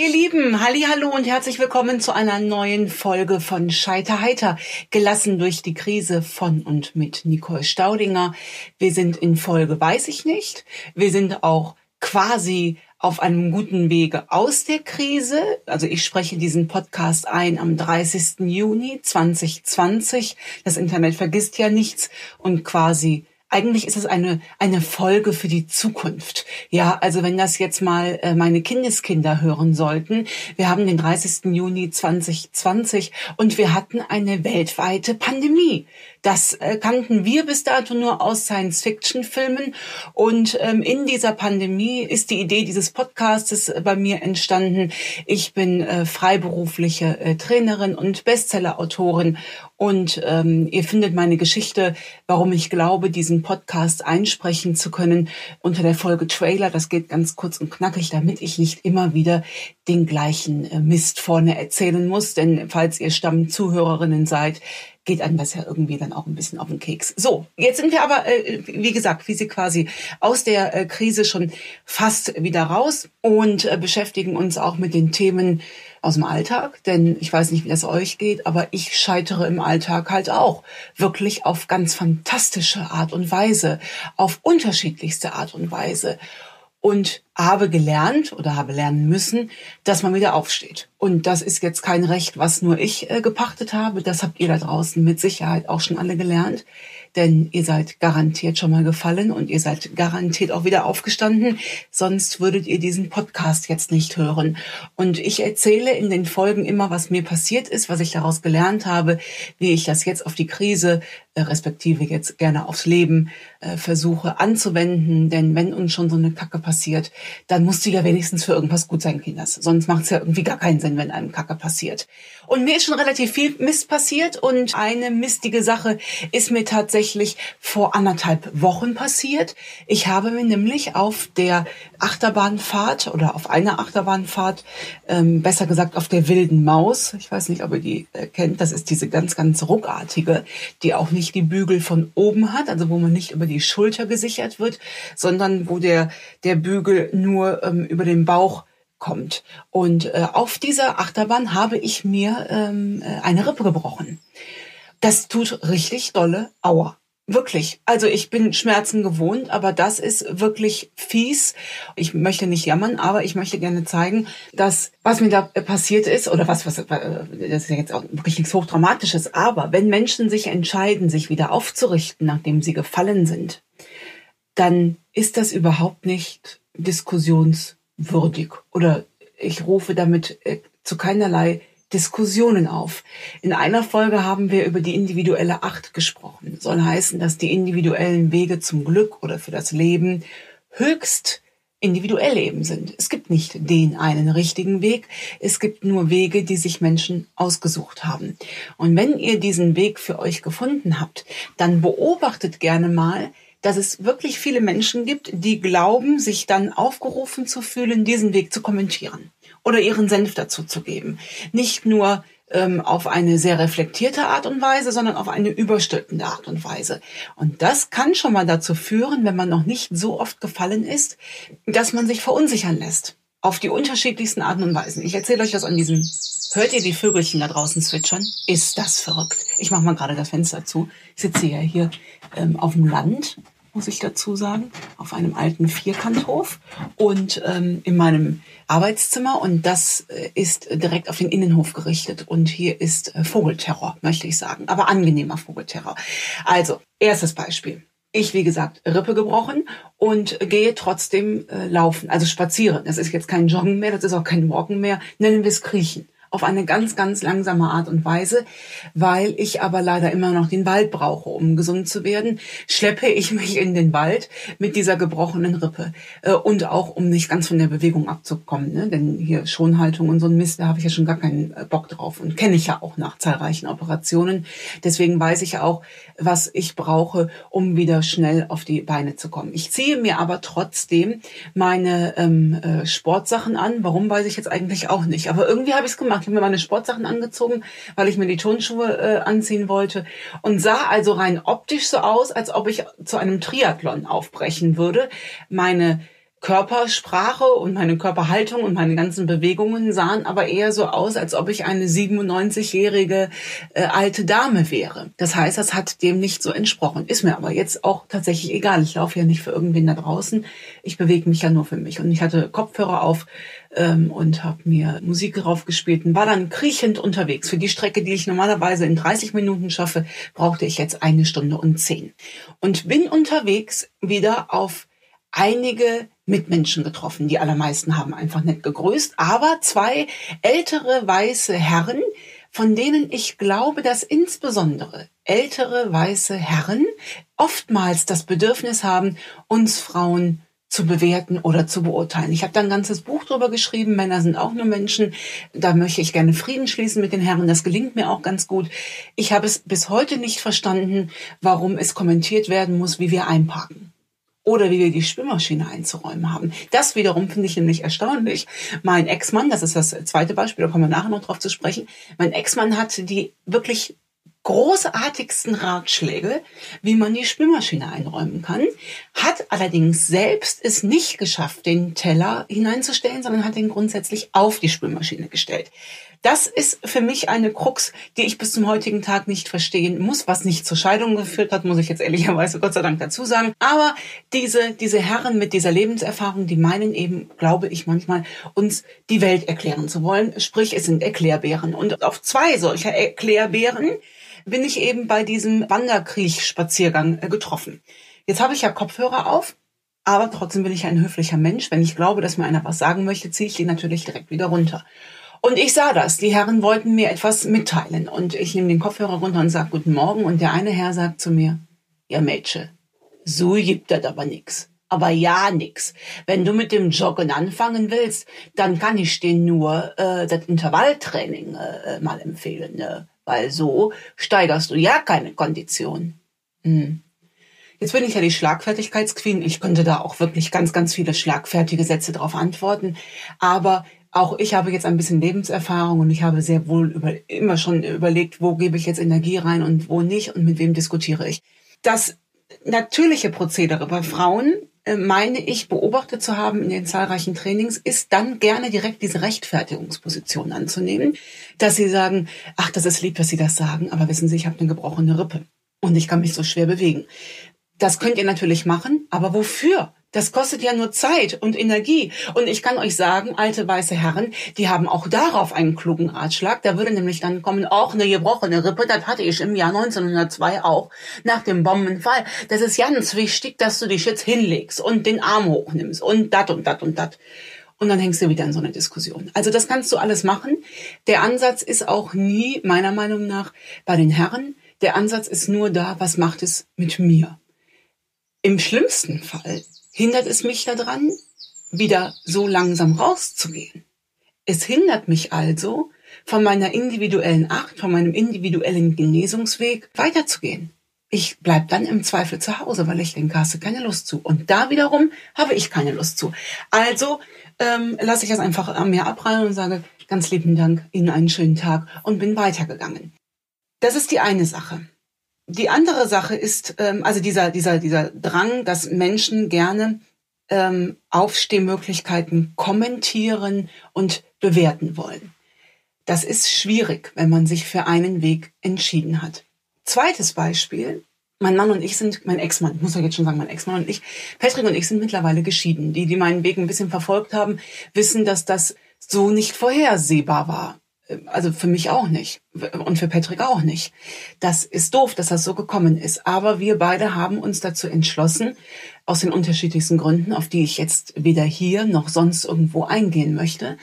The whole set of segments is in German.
Ihr Lieben, halli, hallo und herzlich willkommen zu einer neuen Folge von Scheiter heiter, gelassen durch die Krise von und mit Nicole Staudinger. Wir sind in Folge weiß ich nicht. Wir sind auch quasi auf einem guten Wege aus der Krise. Also ich spreche diesen Podcast ein am 30. Juni 2020. Das Internet vergisst ja nichts und quasi eigentlich ist es eine, eine Folge für die Zukunft. Ja, also wenn das jetzt mal äh, meine Kindeskinder hören sollten. Wir haben den 30. Juni 2020 und wir hatten eine weltweite Pandemie. Das äh, kannten wir bis dato nur aus Science-Fiction-Filmen. Und ähm, in dieser Pandemie ist die Idee dieses Podcastes äh, bei mir entstanden. Ich bin äh, freiberufliche äh, Trainerin und Bestseller-Autorin. Und ähm, ihr findet meine Geschichte, warum ich glaube, diesen Podcast einsprechen zu können, unter der Folge Trailer. Das geht ganz kurz und knackig, damit ich nicht immer wieder den gleichen äh, Mist vorne erzählen muss. Denn falls ihr Stammzuhörerinnen seid, geht einem das ja irgendwie dann auch ein bisschen auf den Keks. So, jetzt sind wir aber, äh, wie gesagt, wie sie quasi aus der äh, Krise schon fast wieder raus und äh, beschäftigen uns auch mit den Themen aus dem Alltag, denn ich weiß nicht, wie das euch geht, aber ich scheitere im Alltag halt auch wirklich auf ganz fantastische Art und Weise, auf unterschiedlichste Art und Weise und habe gelernt oder habe lernen müssen, dass man wieder aufsteht. Und das ist jetzt kein Recht, was nur ich äh, gepachtet habe. Das habt ihr da draußen mit Sicherheit auch schon alle gelernt denn ihr seid garantiert schon mal gefallen und ihr seid garantiert auch wieder aufgestanden, sonst würdet ihr diesen Podcast jetzt nicht hören. Und ich erzähle in den Folgen immer, was mir passiert ist, was ich daraus gelernt habe, wie ich das jetzt auf die Krise, äh, respektive jetzt gerne aufs Leben äh, versuche anzuwenden. Denn wenn uns schon so eine Kacke passiert, dann musst du ja wenigstens für irgendwas gut sein, Kinders. Sonst macht es ja irgendwie gar keinen Sinn, wenn einem Kacke passiert. Und mir ist schon relativ viel Mist passiert und eine mistige Sache ist mir tatsächlich vor anderthalb Wochen passiert. Ich habe mir nämlich auf der Achterbahnfahrt oder auf einer Achterbahnfahrt, ähm, besser gesagt auf der wilden Maus, ich weiß nicht, ob ihr die äh, kennt, das ist diese ganz, ganz ruckartige, die auch nicht die Bügel von oben hat, also wo man nicht über die Schulter gesichert wird, sondern wo der, der Bügel nur ähm, über den Bauch kommt. Und äh, auf dieser Achterbahn habe ich mir ähm, äh, eine Rippe gebrochen. Das tut richtig dolle Aua. Wirklich. Also ich bin Schmerzen gewohnt, aber das ist wirklich fies. Ich möchte nicht jammern, aber ich möchte gerne zeigen, dass was mir da passiert ist oder was, was, äh, das ist jetzt auch wirklich nichts Hochdramatisches, aber wenn Menschen sich entscheiden, sich wieder aufzurichten, nachdem sie gefallen sind, dann ist das überhaupt nicht diskussions würdig oder ich rufe damit äh, zu keinerlei Diskussionen auf. In einer Folge haben wir über die individuelle Acht gesprochen. Soll heißen, dass die individuellen Wege zum Glück oder für das Leben höchst individuell eben sind. Es gibt nicht den einen richtigen Weg. Es gibt nur Wege, die sich Menschen ausgesucht haben. Und wenn ihr diesen Weg für euch gefunden habt, dann beobachtet gerne mal, dass es wirklich viele Menschen gibt, die glauben, sich dann aufgerufen zu fühlen, diesen Weg zu kommentieren oder ihren Senf dazu zu geben. Nicht nur ähm, auf eine sehr reflektierte Art und Weise, sondern auf eine überstülpende Art und Weise. Und das kann schon mal dazu führen, wenn man noch nicht so oft gefallen ist, dass man sich verunsichern lässt. Auf die unterschiedlichsten Arten und Weisen. Ich erzähle euch das an diesem Hört ihr die Vögelchen da draußen zwitschern? Ist das verrückt? Ich mache mal gerade das Fenster zu. Ich sitze ja hier ähm, auf dem Land, muss ich dazu sagen, auf einem alten Vierkanthof und ähm, in meinem Arbeitszimmer und das äh, ist direkt auf den Innenhof gerichtet und hier ist äh, Vogelterror, möchte ich sagen, aber angenehmer Vogelterror. Also, erstes Beispiel. Ich, wie gesagt, Rippe gebrochen und gehe trotzdem äh, laufen, also spazieren. Das ist jetzt kein Joggen mehr, das ist auch kein Walken mehr, nennen wir es Kriechen auf eine ganz, ganz langsame Art und Weise. Weil ich aber leider immer noch den Wald brauche, um gesund zu werden, schleppe ich mich in den Wald mit dieser gebrochenen Rippe. Äh, und auch, um nicht ganz von der Bewegung abzukommen. Ne? Denn hier Schonhaltung und so ein Mist, da habe ich ja schon gar keinen äh, Bock drauf. Und kenne ich ja auch nach zahlreichen Operationen. Deswegen weiß ich ja auch, was ich brauche, um wieder schnell auf die Beine zu kommen. Ich ziehe mir aber trotzdem meine ähm, äh, Sportsachen an. Warum weiß ich jetzt eigentlich auch nicht. Aber irgendwie habe ich es gemacht gemacht. Ich habe mir meine Sportsachen angezogen, weil ich mir die Turnschuhe äh, anziehen wollte und sah also rein optisch so aus, als ob ich zu einem Triathlon aufbrechen würde. Meine Körpersprache und meine Körperhaltung und meine ganzen Bewegungen sahen aber eher so aus, als ob ich eine 97-jährige äh, alte Dame wäre. Das heißt, das hat dem nicht so entsprochen. Ist mir aber jetzt auch tatsächlich egal. Ich laufe ja nicht für irgendwen da draußen. Ich bewege mich ja nur für mich. Und ich hatte Kopfhörer auf ähm, und habe mir Musik drauf gespielt und war dann kriechend unterwegs. Für die Strecke, die ich normalerweise in 30 Minuten schaffe, brauchte ich jetzt eine Stunde und zehn. Und bin unterwegs wieder auf einige Mitmenschen getroffen. Die allermeisten haben einfach nett gegrüßt, aber zwei ältere weiße Herren, von denen ich glaube, dass insbesondere ältere weiße Herren oftmals das Bedürfnis haben, uns Frauen zu bewerten oder zu beurteilen. Ich habe da ein ganzes Buch drüber geschrieben. Männer sind auch nur Menschen. Da möchte ich gerne Frieden schließen mit den Herren. Das gelingt mir auch ganz gut. Ich habe es bis heute nicht verstanden, warum es kommentiert werden muss, wie wir einparken oder wie wir die Spülmaschine einzuräumen haben. Das wiederum finde ich nämlich erstaunlich. Mein Ex-Mann, das ist das zweite Beispiel, da kommen wir nachher noch drauf zu sprechen. Mein Ex-Mann hat die wirklich großartigsten Ratschläge, wie man die Spülmaschine einräumen kann, hat allerdings selbst es nicht geschafft, den Teller hineinzustellen, sondern hat ihn grundsätzlich auf die Spülmaschine gestellt. Das ist für mich eine Krux, die ich bis zum heutigen Tag nicht verstehen muss, was nicht zur Scheidung geführt hat, muss ich jetzt ehrlicherweise Gott sei Dank dazu sagen. Aber diese, diese Herren mit dieser Lebenserfahrung, die meinen eben, glaube ich manchmal, uns die Welt erklären zu wollen. Sprich, es sind Erklärbären. Und auf zwei solcher Erklärbären bin ich eben bei diesem Wanderkriechspaziergang äh, getroffen. Jetzt habe ich ja Kopfhörer auf. Aber trotzdem bin ich ein höflicher Mensch. Wenn ich glaube, dass mir einer was sagen möchte, ziehe ich die natürlich direkt wieder runter. Und ich sah das. Die Herren wollten mir etwas mitteilen. Und ich nehme den Kopfhörer runter und sage Guten Morgen. Und der eine Herr sagt zu mir, ja Mädchen, so gibt das aber nix. Aber ja, nix. Wenn du mit dem Joggen anfangen willst, dann kann ich dir nur äh, das Intervalltraining äh, mal empfehlen. Ne? Weil so steigerst du ja keine Kondition. Hm. Jetzt bin ich ja die Schlagfertigkeitsqueen. Ich könnte da auch wirklich ganz, ganz viele schlagfertige Sätze drauf antworten. Aber auch ich habe jetzt ein bisschen Lebenserfahrung und ich habe sehr wohl über, immer schon überlegt, wo gebe ich jetzt Energie rein und wo nicht und mit wem diskutiere ich. Das natürliche Prozedere bei Frauen, äh, meine ich, beobachtet zu haben in den zahlreichen Trainings, ist dann gerne direkt diese Rechtfertigungsposition anzunehmen, dass sie sagen, ach, das ist lieb, dass Sie das sagen, aber wissen Sie, ich habe eine gebrochene Rippe und ich kann mich so schwer bewegen. Das könnt ihr natürlich machen, aber wofür? Das kostet ja nur Zeit und Energie. Und ich kann euch sagen, alte weiße Herren, die haben auch darauf einen klugen Ratschlag. Da würde nämlich dann kommen, auch eine gebrochene Rippe, das hatte ich im Jahr 1902 auch, nach dem Bombenfall. Das ist ganz wichtig, dass du dich jetzt hinlegst und den Arm hochnimmst und dat und dat und dat. Und dann hängst du wieder in so eine Diskussion. Also das kannst du alles machen. Der Ansatz ist auch nie, meiner Meinung nach, bei den Herren. Der Ansatz ist nur da, was macht es mit mir? Im schlimmsten Fall hindert es mich daran, wieder so langsam rauszugehen. Es hindert mich also, von meiner individuellen Acht, von meinem individuellen Genesungsweg weiterzugehen. Ich bleib dann im Zweifel zu Hause, weil ich denke, hast keine Lust zu. Und da wiederum habe ich keine Lust zu. Also ähm, lasse ich das einfach an mir abprallen und sage, ganz lieben Dank, Ihnen einen schönen Tag und bin weitergegangen. Das ist die eine Sache. Die andere Sache ist, ähm, also dieser, dieser, dieser Drang, dass Menschen gerne ähm, Aufstehmöglichkeiten kommentieren und bewerten wollen. Das ist schwierig, wenn man sich für einen Weg entschieden hat. Zweites Beispiel. Mein Mann und ich sind, mein Ex-Mann, muss ich jetzt schon sagen, mein Ex-Mann und ich, Patrick und ich sind mittlerweile geschieden. Die, die meinen Weg ein bisschen verfolgt haben, wissen, dass das so nicht vorhersehbar war also für mich auch nicht und für Patrick auch nicht. Das ist doof, dass das so gekommen ist. Aber wir beide haben uns dazu entschlossen, aus den unterschiedlichsten Gründen, auf die ich jetzt weder hier noch sonst irgendwo eingehen möchte.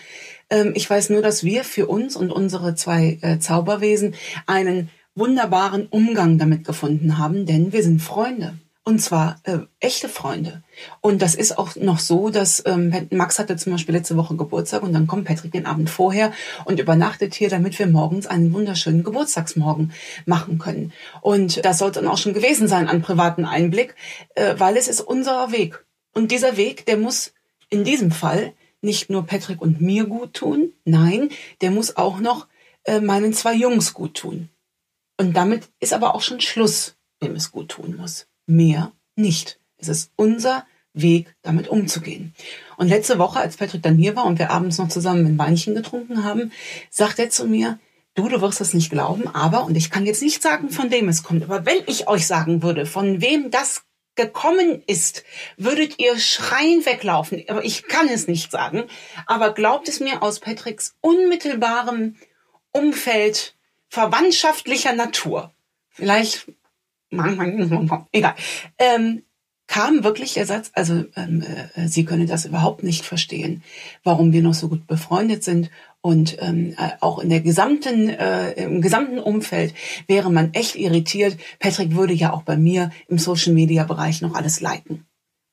Ähm, ich weiß nur, dass wir für uns und unsere zwei äh, Zauberwesen einen wunderbaren Umgang damit gefunden haben, denn wir sind Freunde. Und zwar äh, echte Freunde. Und das ist auch noch so, dass ähm, Max hatte zum Beispiel letzte Woche Geburtstag und dann kommt Patrick den Abend vorher und übernachtet hier, damit wir morgens einen wunderschönen Geburtstagsmorgen machen können. Und das sollte dann auch schon gewesen sein an privaten Einblick, äh, weil es ist unser Weg. Und dieser Weg, der muss in diesem Fall nicht nur Patrick und mir gut tun, nein, der muss auch noch äh, meinen zwei Jungs gut tun. Und damit ist aber auch schon Schluss, wem es gut tun muss mehr nicht. Es ist unser Weg, damit umzugehen. Und letzte Woche, als Patrick dann hier war und wir abends noch zusammen ein Weinchen getrunken haben, sagt er zu mir, du, du wirst es nicht glauben, aber, und ich kann jetzt nicht sagen, von wem es kommt, aber wenn ich euch sagen würde, von wem das gekommen ist, würdet ihr schreien weglaufen. Aber ich kann es nicht sagen. Aber glaubt es mir aus Patricks unmittelbarem Umfeld verwandtschaftlicher Natur. Vielleicht, egal. Ähm, kam wirklich der Satz, also ähm, äh, sie könne das überhaupt nicht verstehen, warum wir noch so gut befreundet sind und ähm, äh, auch in der gesamten äh, im gesamten Umfeld wäre man echt irritiert. Patrick würde ja auch bei mir im Social Media Bereich noch alles liken.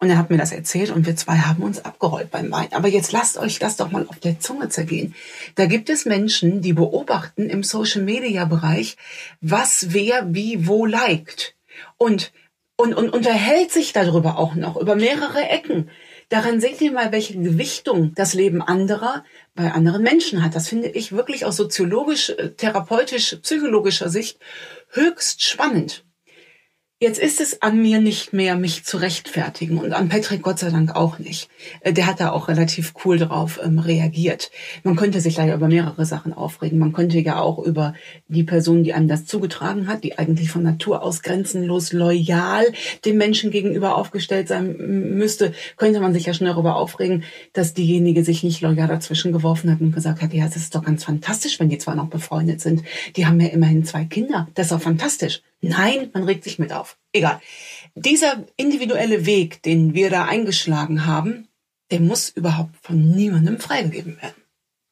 Und er hat mir das erzählt und wir zwei haben uns abgerollt beim Wein. Aber jetzt lasst euch das doch mal auf der Zunge zergehen. Da gibt es Menschen, die beobachten im Social Media Bereich, was wer wie wo liked. Und und, und unterhält sich darüber auch noch, über mehrere Ecken. Daran seht ihr mal, welche Gewichtung das Leben anderer bei anderen Menschen hat. Das finde ich wirklich aus soziologisch, äh, therapeutisch, psychologischer Sicht höchst spannend. Jetzt ist es an mir nicht mehr, mich zu rechtfertigen und an Patrick Gott sei Dank auch nicht. Äh, der hat da auch relativ cool drauf ähm, reagiert. Man könnte sich leider über mehrere Sachen aufregen. Man könnte ja auch über die Person, die einem das zugetragen hat, die eigentlich von Natur aus grenzenlos loyal dem Menschen gegenüber aufgestellt sein müsste, könnte man sich ja schon darüber aufregen, dass diejenige sich nicht loyal dazwischen geworfen hat und gesagt hat, ja, das ist doch ganz fantastisch, wenn die zwar noch befreundet sind. Die haben ja immerhin zwei Kinder. Das ist doch fantastisch. Nein, man regt sich mit auf. Egal. Dieser individuelle Weg, den wir da eingeschlagen haben, der muss überhaupt von niemandem freigegeben werden.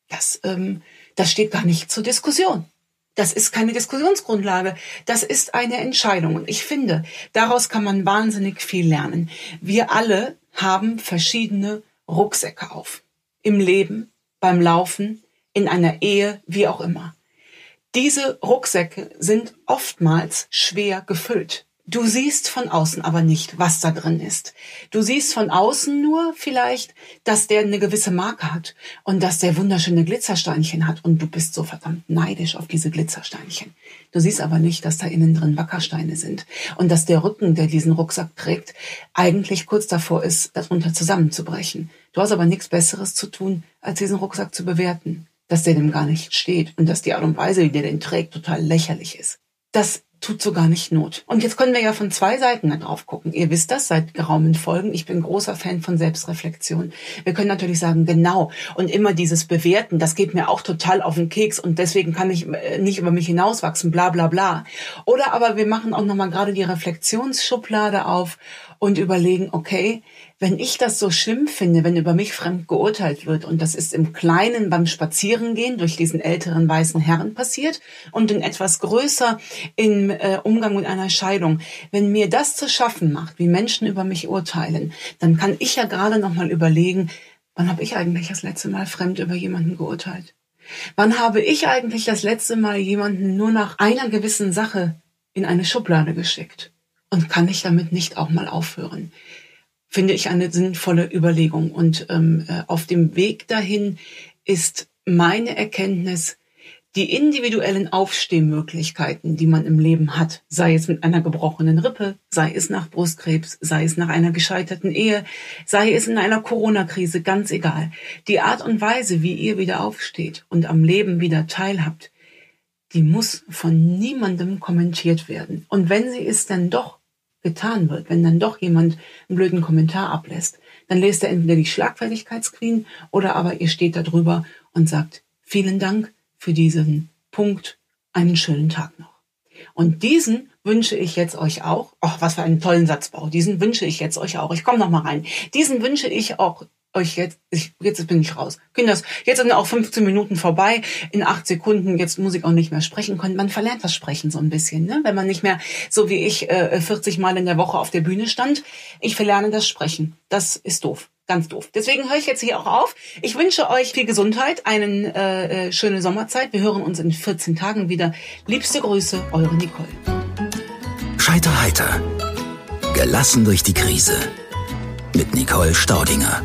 Das, ähm, das steht gar nicht zur Diskussion. Das ist keine Diskussionsgrundlage. Das ist eine Entscheidung. Und ich finde, daraus kann man wahnsinnig viel lernen. Wir alle haben verschiedene Rucksäcke auf. Im Leben, beim Laufen, in einer Ehe, wie auch immer. Diese Rucksäcke sind oftmals schwer gefüllt. Du siehst von außen aber nicht, was da drin ist. Du siehst von außen nur vielleicht, dass der eine gewisse Marke hat und dass der wunderschöne Glitzersteinchen hat und du bist so verdammt neidisch auf diese Glitzersteinchen. Du siehst aber nicht, dass da innen drin Wackersteine sind und dass der Rücken, der diesen Rucksack trägt, eigentlich kurz davor ist, darunter zusammenzubrechen. Du hast aber nichts Besseres zu tun, als diesen Rucksack zu bewerten dass der dem gar nicht steht und dass die Art und Weise, wie der den trägt, total lächerlich ist. Das tut so gar nicht Not. Und jetzt können wir ja von zwei Seiten da drauf gucken. Ihr wisst das seit geraumen Folgen. Ich bin großer Fan von Selbstreflexion. Wir können natürlich sagen, genau. Und immer dieses Bewerten, das geht mir auch total auf den Keks und deswegen kann ich äh, nicht über mich hinauswachsen, bla, bla, bla. Oder aber wir machen auch nochmal gerade die Reflexionsschublade auf und überlegen, okay, wenn ich das so schlimm finde, wenn über mich fremd geurteilt wird, und das ist im Kleinen beim Spazierengehen durch diesen älteren weißen Herren passiert und in etwas größer im äh, Umgang mit einer Scheidung, wenn mir das zu schaffen macht, wie Menschen über mich urteilen, dann kann ich ja gerade noch mal überlegen, wann habe ich eigentlich das letzte Mal fremd über jemanden geurteilt? Wann habe ich eigentlich das letzte Mal jemanden nur nach einer gewissen Sache in eine Schublade geschickt? Und kann ich damit nicht auch mal aufhören? Finde ich eine sinnvolle Überlegung. Und ähm, äh, auf dem Weg dahin ist meine Erkenntnis, die individuellen Aufstehmöglichkeiten, die man im Leben hat, sei es mit einer gebrochenen Rippe, sei es nach Brustkrebs, sei es nach einer gescheiterten Ehe, sei es in einer Corona-Krise, ganz egal. Die Art und Weise, wie ihr wieder aufsteht und am Leben wieder teilhabt, die muss von niemandem kommentiert werden. Und wenn sie es dann doch getan wird, wenn dann doch jemand einen blöden Kommentar ablässt, dann lest er entweder die Schlagfertigkeitsqueen oder aber ihr steht da drüber und sagt, vielen Dank für diesen Punkt, einen schönen Tag noch. Und diesen wünsche ich jetzt euch auch. Ach, was für einen tollen Satzbau. Diesen wünsche ich jetzt euch auch. Ich komme noch mal rein. Diesen wünsche ich auch euch jetzt, ich, jetzt bin ich raus. Kinders, jetzt sind auch 15 Minuten vorbei, in acht Sekunden, jetzt muss ich auch nicht mehr sprechen können. Man verlernt das Sprechen so ein bisschen, ne? wenn man nicht mehr, so wie ich, äh, 40 Mal in der Woche auf der Bühne stand. Ich verlerne das Sprechen. Das ist doof. Ganz doof. Deswegen höre ich jetzt hier auch auf. Ich wünsche euch viel Gesundheit, eine äh, äh, schöne Sommerzeit. Wir hören uns in 14 Tagen wieder. Liebste Grüße, eure Nicole. Scheiter heiter. Gelassen durch die Krise. Mit Nicole Staudinger.